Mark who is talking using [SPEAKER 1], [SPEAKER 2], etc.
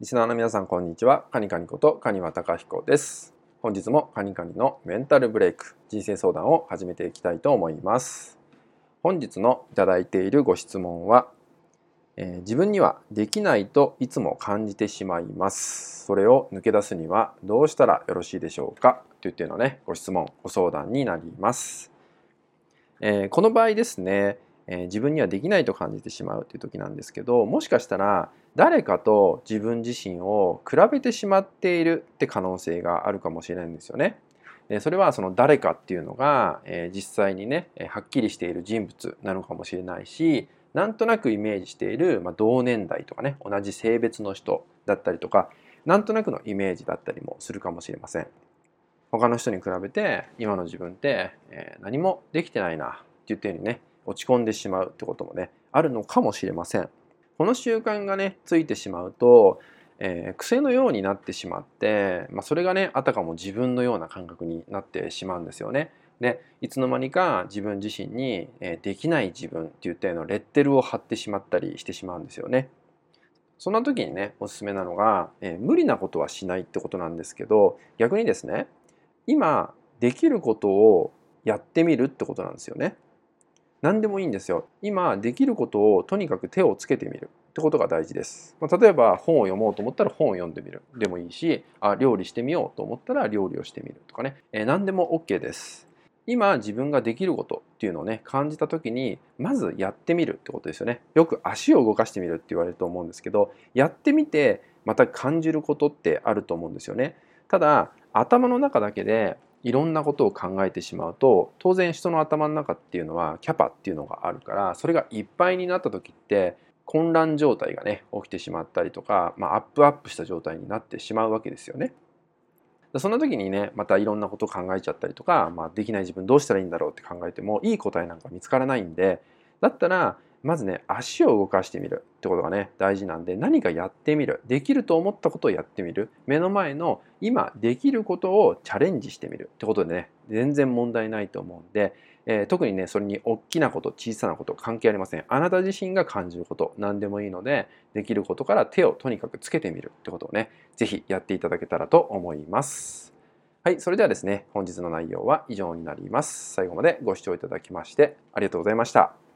[SPEAKER 1] リスナーの皆さんこんにちは。カニカニことカニワタカヒコです。本日もカニカニのメンタルブレイク人生相談を始めていきたいと思います。本日のいただいているご質問は、えー、自分にはできないといつも感じてしまいます。それを抜け出すにはどうしたらよろしいでしょうか？といったようなねご質問ご相談になります、えー、この場合ですねえー、自分にはできないと感じてしまうという時なんですけどもしかしたら誰かと自分自身を比べてしまっているって可能性があるかもしれないんですよね。それはその誰かっていうのが、え、実際にねはっきりしている人物なのかもしれないしなんとなくイメージしている、ま、同年代とかね同じ性別の人だったりとかなんとなくのイメージだったりもするかもしれません。他の人に比べて今の自分って、え、何もできてないなって言ったようにね落ち込んでしまうってこともねあるのかもしれません。この習慣がねついてしまうと、えー、癖のようになってしまって、まあ、それがねあたかも自分のような感覚になってしまうんですよね。でいつの間にか自分自身に、えー、できない自分って言ったようなレッテルを貼ってしまったりしてしまうんですよね。そんな時にねおすすめなのが、えー、無理なことはしないってことなんですけど逆にですね今できることをやってみるってことなんですよね。何でもいいんですよ。今できることをとにかく手をつけてみるってことが大事です。まあ、例えば本を読もうと思ったら本を読んでみるでもいいしあ料理してみようと思ったら料理をしてみるとかね、えー、何でも OK です。今自分ができることっていうのをね感じた時にまずやってみるってことですよね。よく足を動かしてみるって言われると思うんですけどやってみてまた感じることってあると思うんですよね。ただ頭の中だけでいろんなことを考えてしまうと当然人の頭の中っていうのはキャパっていうのがあるからそれがいっぱいになった時って混乱状態がね起きてしまったりとか、まあ、アップアップした状態になってしまうわけですよね。そんな時にねまたいろんなことを考えちゃったりとか、まあ、できない自分どうしたらいいんだろうって考えてもいい答えなんか見つからないんでだったらまずね足を動かしてみるってことがね大事なんで何かやってみるできると思ったことをやってみる目の前の今できることをチャレンジしてみるってことでね全然問題ないと思うんで、えー、特にねそれに大きなこと小さなこと関係ありませんあなた自身が感じること何でもいいのでできることから手をとにかくつけてみるってことをね是非やっていただけたらと思いますはい、それではですね、本日の内容は以上になります。最後までご視聴いただきましてありがとうございました。